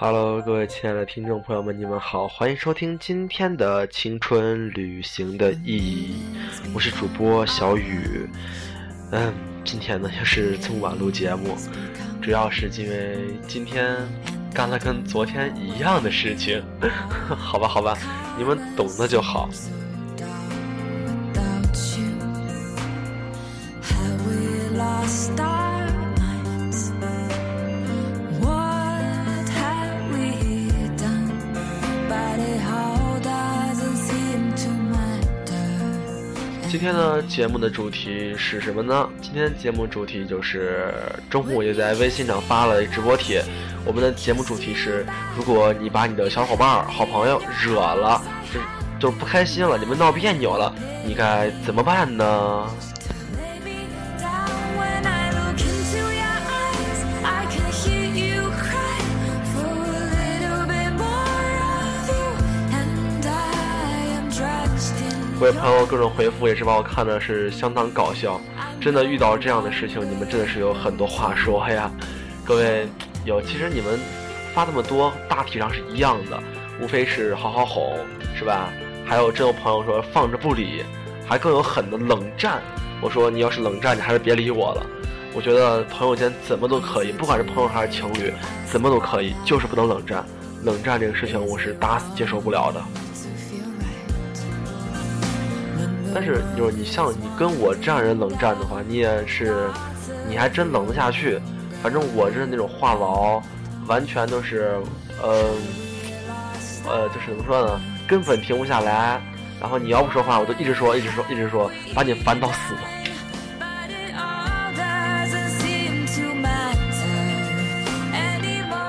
Hello，各位亲爱的听众朋友们，你们好，欢迎收听今天的青春旅行的意义。我是主播小雨。嗯，今天呢又是这么晚录节目，主要是因为今天干了跟昨天一样的事情。好吧，好吧，你们懂的就好。今天呢，节目的主题是什么呢？今天节目主题就是中午也在微信上发了直播帖。我们的节目主题是：如果你把你的小伙伴、好朋友惹了，就就不开心了，你们闹别扭了，你该怎么办呢？各位朋友各种回复也是把我看的是相当搞笑，真的遇到这样的事情，你们真的是有很多话说呀。各位有，其实你们发那么多，大体上是一样的，无非是好好哄，是吧？还有真有朋友说放着不理，还更有狠的冷战。我说你要是冷战，你还是别理我了。我觉得朋友间怎么都可以，不管是朋友还是情侣，怎么都可以，就是不能冷战。冷战这个事情，我是打死接受不了的。但是就是你像你跟我这样人冷战的话，你也是，你还真冷得下去。反正我是那种话痨，完全都是，呃，呃，就是怎么说呢，根本停不下来。然后你要不说话，我就一直说，一直说，一直说，把你烦到死。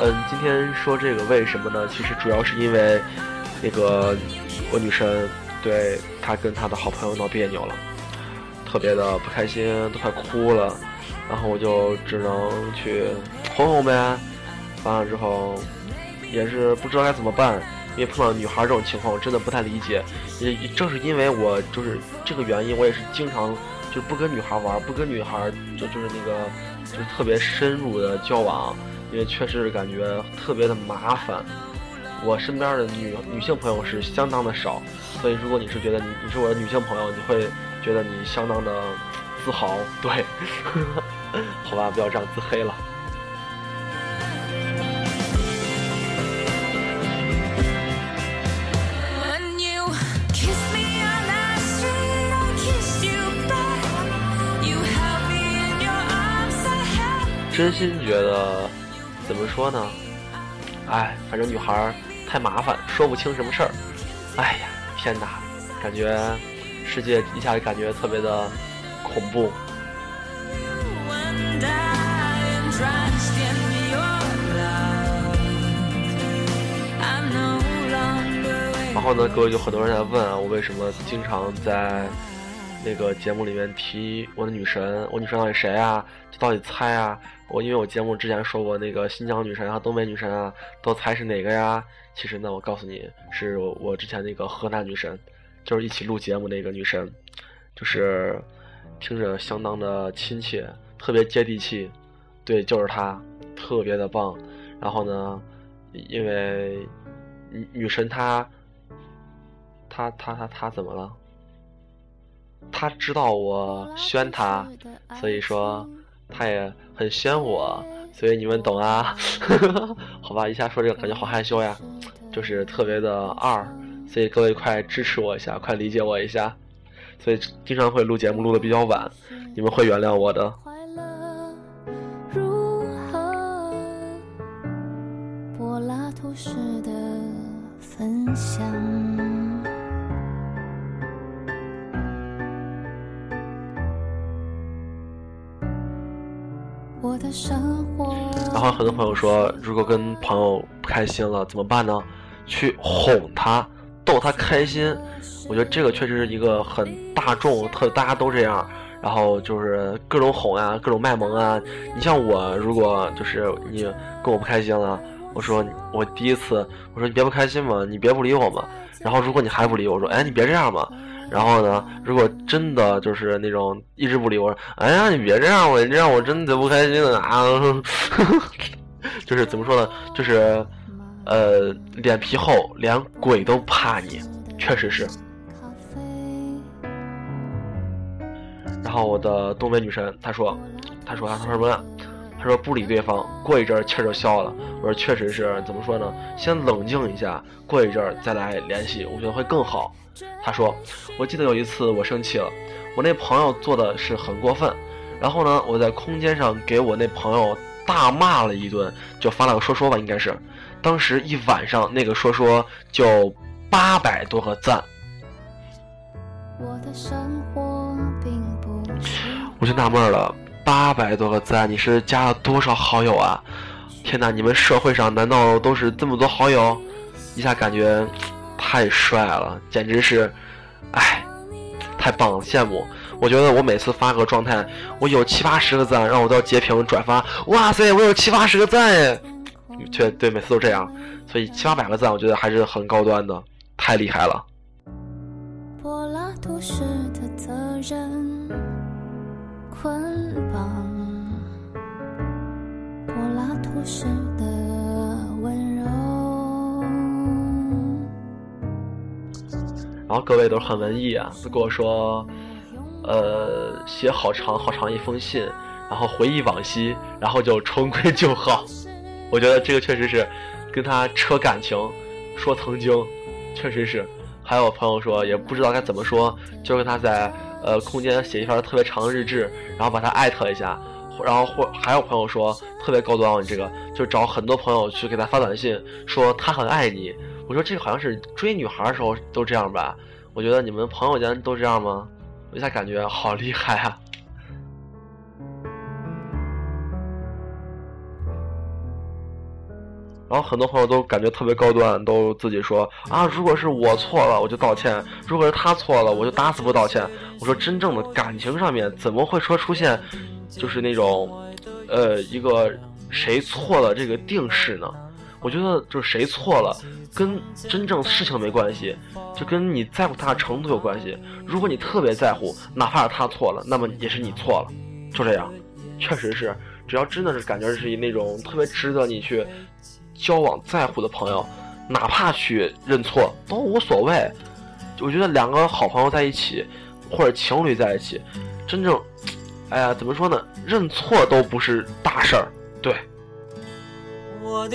嗯，今天说这个为什么呢？其实主要是因为那个我女神。对他跟他的好朋友闹别扭了，特别的不开心，都快哭了。然后我就只能去哄哄呗。完了之后，也是不知道该怎么办，因为碰到女孩这种情况，我真的不太理解。也正是因为我就是这个原因，我也是经常就不跟女孩玩，不跟女孩就就是那个就是特别深入的交往，因为确实感觉特别的麻烦。我身边的女女性朋友是相当的少，所以如果你是觉得你你是我的女性朋友，你会觉得你相当的自豪，对，好吧，不要这样自黑了。真心觉得，怎么说呢？哎，反正女孩。太麻烦，说不清什么事儿。哎呀，天哪，感觉世界一下子感觉特别的恐怖。然后呢，各位就很多人在问啊，我为什么经常在那个节目里面提我的女神？我女神到底谁啊？就到底猜啊？我因为我节目之前说过那个新疆女神啊、东北女神啊，都猜是哪个呀？其实呢，我告诉你，是我之前那个河南女神，就是一起录节目那个女神，就是听着相当的亲切，特别接地气，对，就是她，特别的棒。然后呢，因为女女神她，她她她她怎么了？他知道我宣他，所以说他也很宣我。所以你们懂啊，好吧，一下说这个感觉好害羞呀，就是特别的二，所以各位快支持我一下，快理解我一下，所以经常会录节目录的比较晚，你们会原谅我的。柏拉图式的分享。然后很多朋友说，如果跟朋友不开心了怎么办呢？去哄他，逗他开心。我觉得这个确实是一个很大众，特大家都这样。然后就是各种哄啊，各种卖萌啊。你像我，如果就是你跟我不开心了，我说我第一次，我说你别不开心嘛，你别不理我嘛。然后如果你还不理我，我说哎你别这样嘛。然后呢？如果真的就是那种一直不理我，哎呀，你别这样，我这样我真的不开心了啊！就是怎么说呢？就是呃，脸皮厚，连鬼都怕你，确实是。然后我的东北女神她说，她说她说什么？她说不理对方，过一阵儿气儿就消了。我说确实是，怎么说呢？先冷静一下，过一阵儿再来联系，我觉得会更好。她说，我记得有一次我生气了，我那朋友做的是很过分，然后呢，我在空间上给我那朋友大骂了一顿，就发了个说说吧，应该是。当时一晚上那个说说就八百多个赞，我就纳闷了，八百多个赞，你是加了多少好友啊？天哪，你们社会上难道都是这么多好友？一下感觉太帅了，简直是，哎，太棒了，羡慕。我觉得我每次发个状态，我有七八十个赞，让我都要截屏转发。哇塞，我有七八十个赞哎！确对，每次都这样，所以七八百个赞，我觉得还是很高端的，太厉害了。柏拉图式的责任捆绑，柏拉图式的温柔。然后各位都是很文艺啊，都跟我说，呃，写好长好长一封信，然后回忆往昔，然后就重归旧好。我觉得这个确实是跟他扯感情，说曾经，确实是。还有朋友说也不知道该怎么说，就跟他在呃空间写一篇特别长的日志，然后把他艾特一下，然后或还有朋友说特别高端，你这个就找很多朋友去给他发短信，说他很爱你。我说这好像是追女孩的时候都这样吧？我觉得你们朋友间都这样吗？我一下感觉好厉害啊！然后很多朋友都感觉特别高端，都自己说啊，如果是我错了，我就道歉；如果是他错了，我就打死不道歉。我说真正的感情上面怎么会说出现，就是那种，呃，一个谁错了这个定式呢？我觉得就是谁错了，跟真正事情没关系，就跟你在乎他的程度有关系。如果你特别在乎，哪怕是他错了，那么也是你错了，就这样。确实是，只要真的是感觉是那种特别值得你去。交往在乎的朋友，哪怕去认错都无所谓。我觉得两个好朋友在一起，或者情侣在一起，真正，哎呀，怎么说呢？认错都不是大事儿。对。我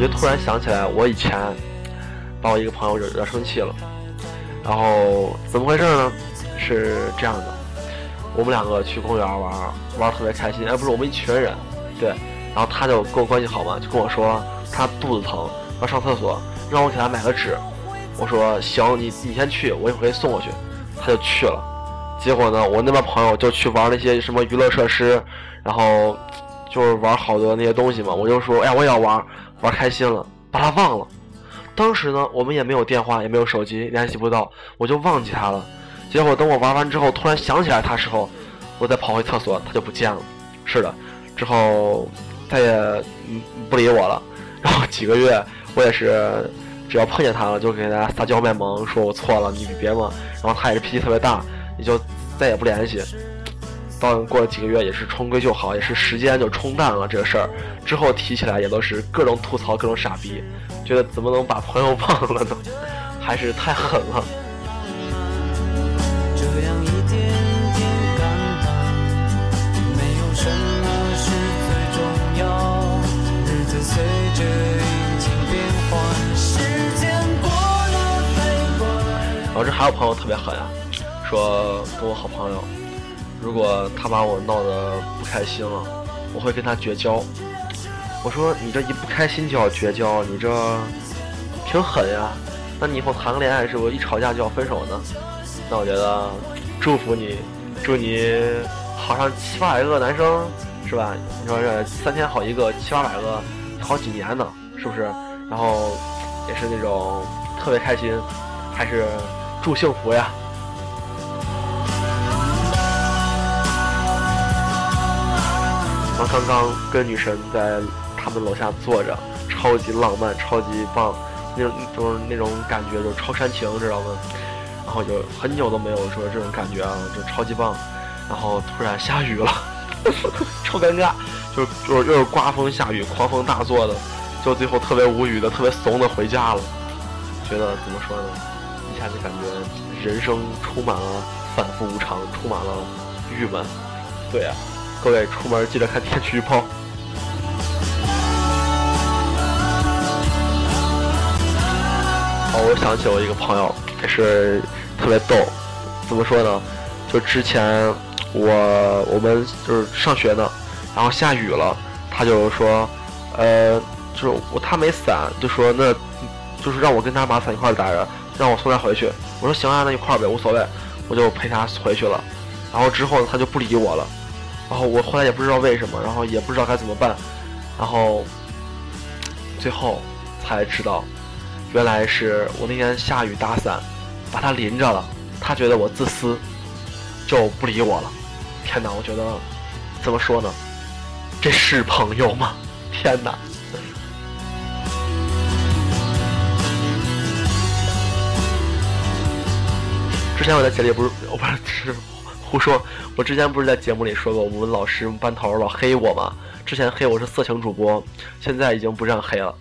就突然想起来，我以前把我一个朋友惹惹生气了，然后怎么回事呢？是这样的，我们两个去公园玩，玩特别开心。哎，不是我们一群人，对。然后他就跟我关系好嘛，就跟我说他肚子疼，要上厕所，让我给他买个纸。我说行，你你先去，我一会儿送过去。他就去了。结果呢，我那边朋友就去玩那些什么娱乐设施，然后就是玩好多那些东西嘛。我就说，哎呀，我也要玩，玩开心了，把他忘了。当时呢，我们也没有电话，也没有手机，联系不到，我就忘记他了。结果等我玩完之后，突然想起来他时候，我再跑回厕所，他就不见了。是的，之后再也不理我了。然后几个月，我也是只要碰见他了，就给大家撒娇卖萌，说我错了，你别嘛。然后他也是脾气特别大，也就再也不联系。到过了几个月，也是重归就好，也是时间就冲淡了这个事儿。之后提起来也都是各种吐槽，各种傻逼，觉得怎么能把朋友 忘了呢？还是太狠了。我这还有朋友特别狠啊，说跟我好朋友，如果他把我闹得不开心了，我会跟他绝交。我说你这一不开心就要绝交，你这挺狠呀。那你以后谈个恋爱是不是一吵架就要分手呢？那我觉得祝福你，祝你好上七八百个男生是吧？你说这三天好一个，七八百个好几年呢，是不是？然后也是那种特别开心，还是。祝幸福呀！我刚刚跟女神在他们楼下坐着，超级浪漫，超级棒，那种就是那种感觉，就超煽情，知道吗？然后就很久都没有说这种感觉啊，就超级棒。然后突然下雨了，超尴尬，就就是又是刮风下雨，狂风大作的，就最后特别无语的、特别怂的回家了。觉得怎么说呢？一下就感觉人生充满了反复无常，充满了郁闷。对呀，各位出门记得看天气预报。哦，我想起我一个朋友，也是特别逗。怎么说呢？就之前我我们就是上学呢，然后下雨了，他就说，呃，就是我他没伞，就说那，就是让我跟他把伞一块带着，让我送他回去。我说行啊，那一块呗，无所谓，我就陪他回去了。然后之后他就不理我了，然后我后来也不知道为什么，然后也不知道该怎么办，然后最后才知道。原来是我那天下雨打伞，把他淋着了。他觉得我自私，就不理我了。天哪，我觉得怎么说呢？这是朋友吗？天哪！之前我在节目里不是，我不是胡说。我之前不是在节目里说过，我们老师班头老黑我吗？之前黑我是色情主播，现在已经不这样黑了。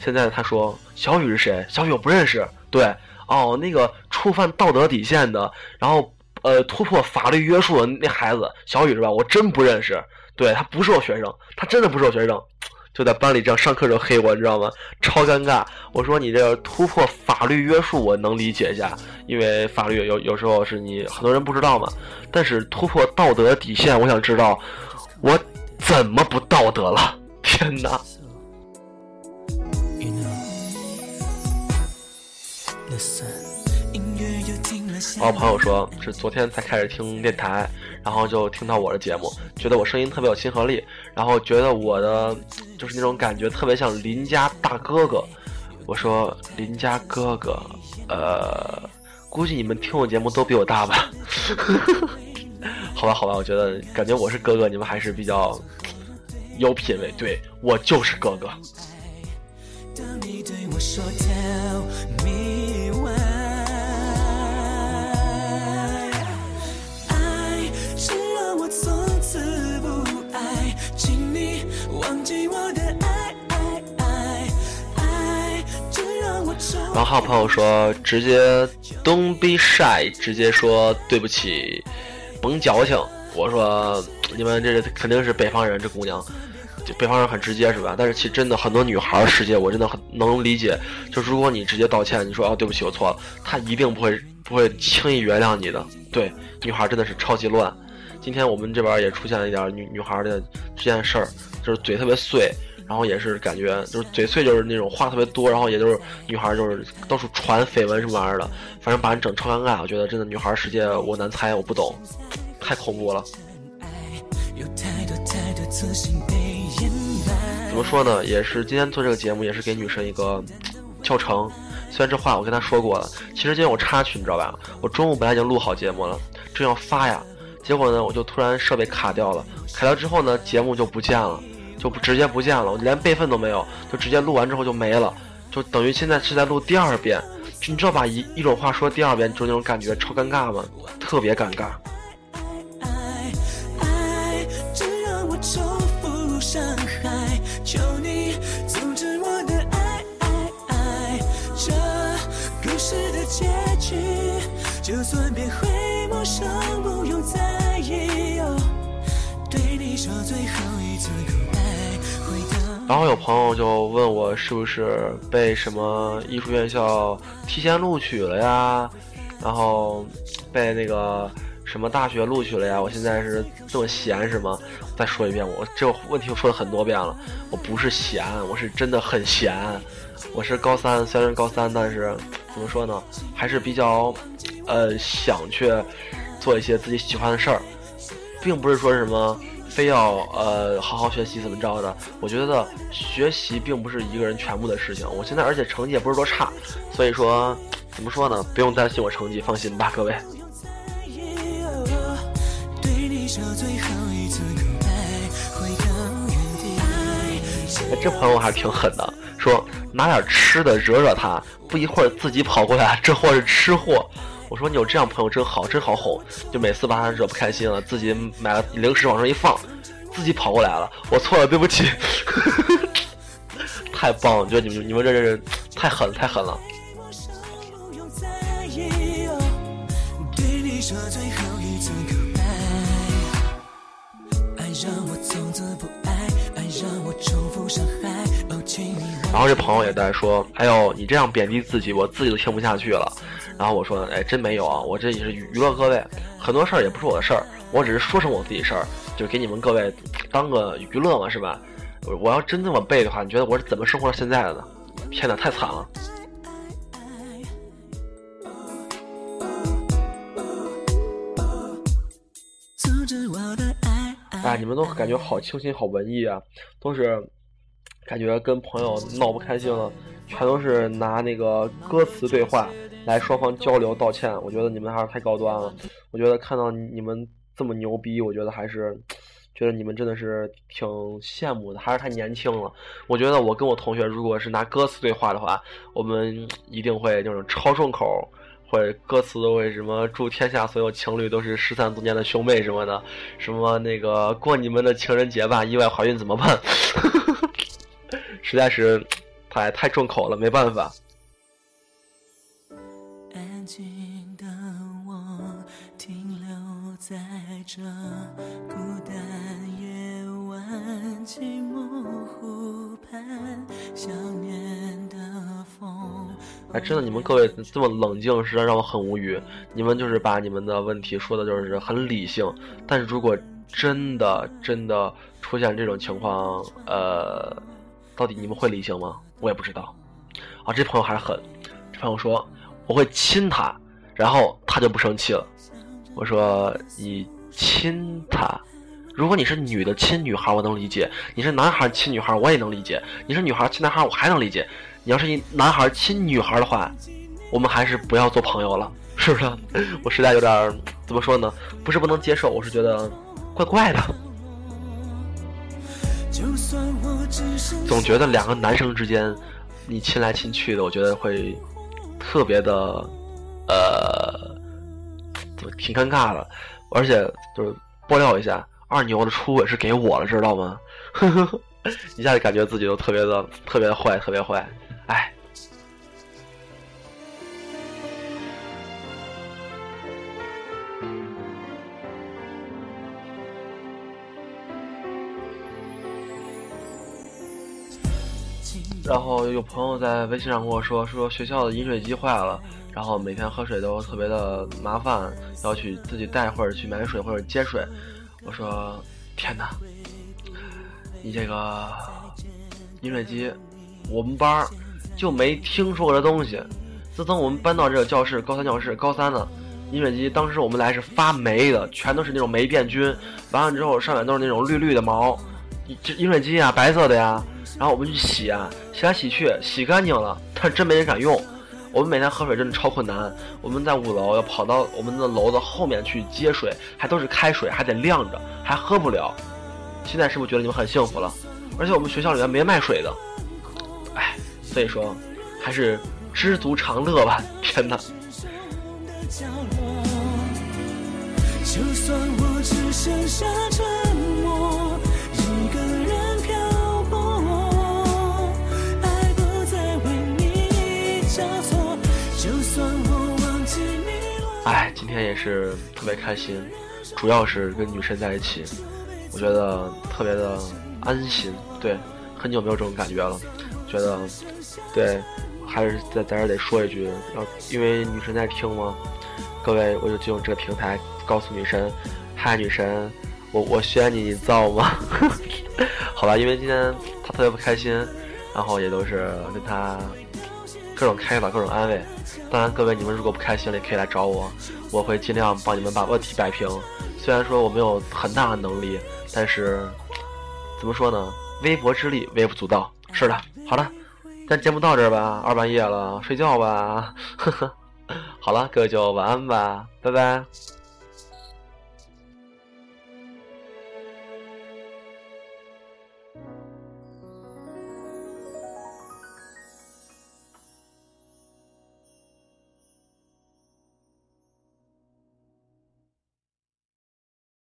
现在他说小雨是谁？小雨我不认识。对，哦，那个触犯道德底线的，然后呃突破法律约束的那孩子，小雨是吧？我真不认识。对他不是我学生，他真的不是我学生，就在班里这样上课时候黑我，你知道吗？超尴尬。我说你这突破法律约束我能理解一下，因为法律有有时候是你很多人不知道嘛。但是突破道德底线，我想知道我怎么不道德了？天哪！我朋友说是昨天才开始听电台，然后就听到我的节目，觉得我声音特别有亲和力，然后觉得我的就是那种感觉特别像邻家大哥哥。我说邻家哥哥，呃，估计你们听我节目都比我大吧？好吧，好吧，我觉得感觉我是哥哥，你们还是比较有品位。对我就是哥哥。然后还有朋友说，直接 Don't be shy，直接说对不起，甭矫情。我说你们这肯定是北方人，这姑娘，北方人很直接是吧？但是其实真的很多女孩世界，我真的很能理解。就如果你直接道歉，你说啊对不起我错了，她一定不会不会轻易原谅你的。对，女孩真的是超级乱。今天我们这边也出现了一点女女孩的这件事儿，就是嘴特别碎。然后也是感觉就是嘴碎，就是那种话特别多，然后也就是女孩就是到处传绯闻什么玩意儿的，反正把人整超尴尬。我觉得真的女孩世界我难猜，我不懂，太恐怖了。怎么说呢？也是今天做这个节目，也是给女神一个教程。虽然这话我跟她说过了，其实今天我插曲你知道吧？我中午本来已经录好节目了，正要发呀，结果呢我就突然设备卡掉了，卡掉之后呢节目就不见了。就直接不见了，我连备份都没有，就直接录完之后就没了，就等于现在是在录第二遍。你知道把一一种话说第二遍，就那种感觉超尴尬吗？特别尴尬。然后有朋友就问我是不是被什么艺术院校提前录取了呀？然后被那个什么大学录取了呀？我现在是这么闲是吗？再说一遍，我这个问题我说了很多遍了，我不是闲，我是真的很闲。我是高三，虽然高三，但是怎么说呢，还是比较呃想去做一些自己喜欢的事儿，并不是说什么。非要呃好好学习怎么着的？我觉得学习并不是一个人全部的事情。我现在而且成绩也不是多差，所以说怎么说呢？不用担心我成绩，放心吧，各位。这朋友还是挺狠的，说拿点吃的惹惹他，不一会儿自己跑过来，这货是吃货。我说你有这样朋友真好，真好哄。就每次把他惹不开心了，自己买了零食往上一放，自己跑过来了。我错了，对不起。太棒了，觉得你们你们这人太狠太狠了。然后这朋友也在说：“哎呦，你这样贬低自己，我自己都听不下去了。”然后我说：“哎，真没有啊，我这也是娱乐各位，很多事儿也不是我的事儿，我只是说成我自己事儿，就给你们各位当个娱乐嘛，是吧？我我要真这么背的话，你觉得我是怎么生活到现在的呢？天哪，太惨了！哎，你们都感觉好清新、好文艺啊，都是。”感觉跟朋友闹不开心了，全都是拿那个歌词对话来双方交流道歉。我觉得你们还是太高端了。我觉得看到你们这么牛逼，我觉得还是觉得你们真的是挺羡慕的，还是太年轻了。我觉得我跟我同学如果是拿歌词对话的话，我们一定会就是超顺口，或者歌词都会什么祝天下所有情侣都是失散多年的兄妹什么的，什么那个过你们的情人节吧，意外怀孕怎么办？实在是太太重口了，没办法。孤单夜晚寂寞湖畔想念的风哎，真的，你们各位这么冷静，实在让我很无语。你们就是把你们的问题说的，就是很理性。但是如果真的真的出现这种情况，呃。到底你们会理性吗？我也不知道。啊，这朋友还是狠。这朋友说我会亲他，然后他就不生气了。我说你亲他，如果你是女的亲女孩，我能理解；你是男孩亲女孩，我也能理解；你是女孩亲男孩，我还能理解。你要是一男孩亲女孩的话，我们还是不要做朋友了，是不是？我实在有点怎么说呢？不是不能接受，我是觉得怪怪的。总觉得两个男生之间，你亲来亲去的，我觉得会特别的，呃，挺尴尬的，而且就是爆料一下，二牛的初吻是给我了，知道吗？一下子感觉自己都特别的特别的坏，特别坏，哎。然后有朋友在微信上跟我说，说学校的饮水机坏了，然后每天喝水都特别的麻烦，要去自己带或者去买水或者接水。我说天哪，你这个饮水机，我们班儿就没听说过这东西。自从我们搬到这个教室，高三教室，高三的，饮水机当时我们来是发霉的，全都是那种霉变菌，完了之后上面都是那种绿绿的毛。这饮水机啊，白色的呀。然后我们去洗啊，洗来洗去，洗干净了，但真没人敢用。我们每天喝水真的超困难。我们在五楼要跑到我们的楼的后面去接水，还都是开水，还得晾着，还喝不了。现在是不是觉得你们很幸福了？而且我们学校里面没卖水的。哎，所以说，还是知足常乐吧。天哪！就算我只剩下沉今天也是特别开心，主要是跟女神在一起，我觉得特别的安心。对，很久没有这种感觉了，觉得对，还是在在这得说一句，要因为女神在听吗？各位，我就就用这个平台告诉女神，嗨，女神，我我宣你，你造吗？好吧，因为今天她特别不开心，然后也都是跟她。各种开导，各种安慰。当然，各位你们如果不开心了，也可以来找我，我会尽量帮你们把问题摆平。虽然说我没有很大的能力，但是怎么说呢？微薄之力，微不足道。是的，好了，咱节目到这儿吧，二半夜了，睡觉吧。呵呵，好了，各位就晚安吧，拜拜。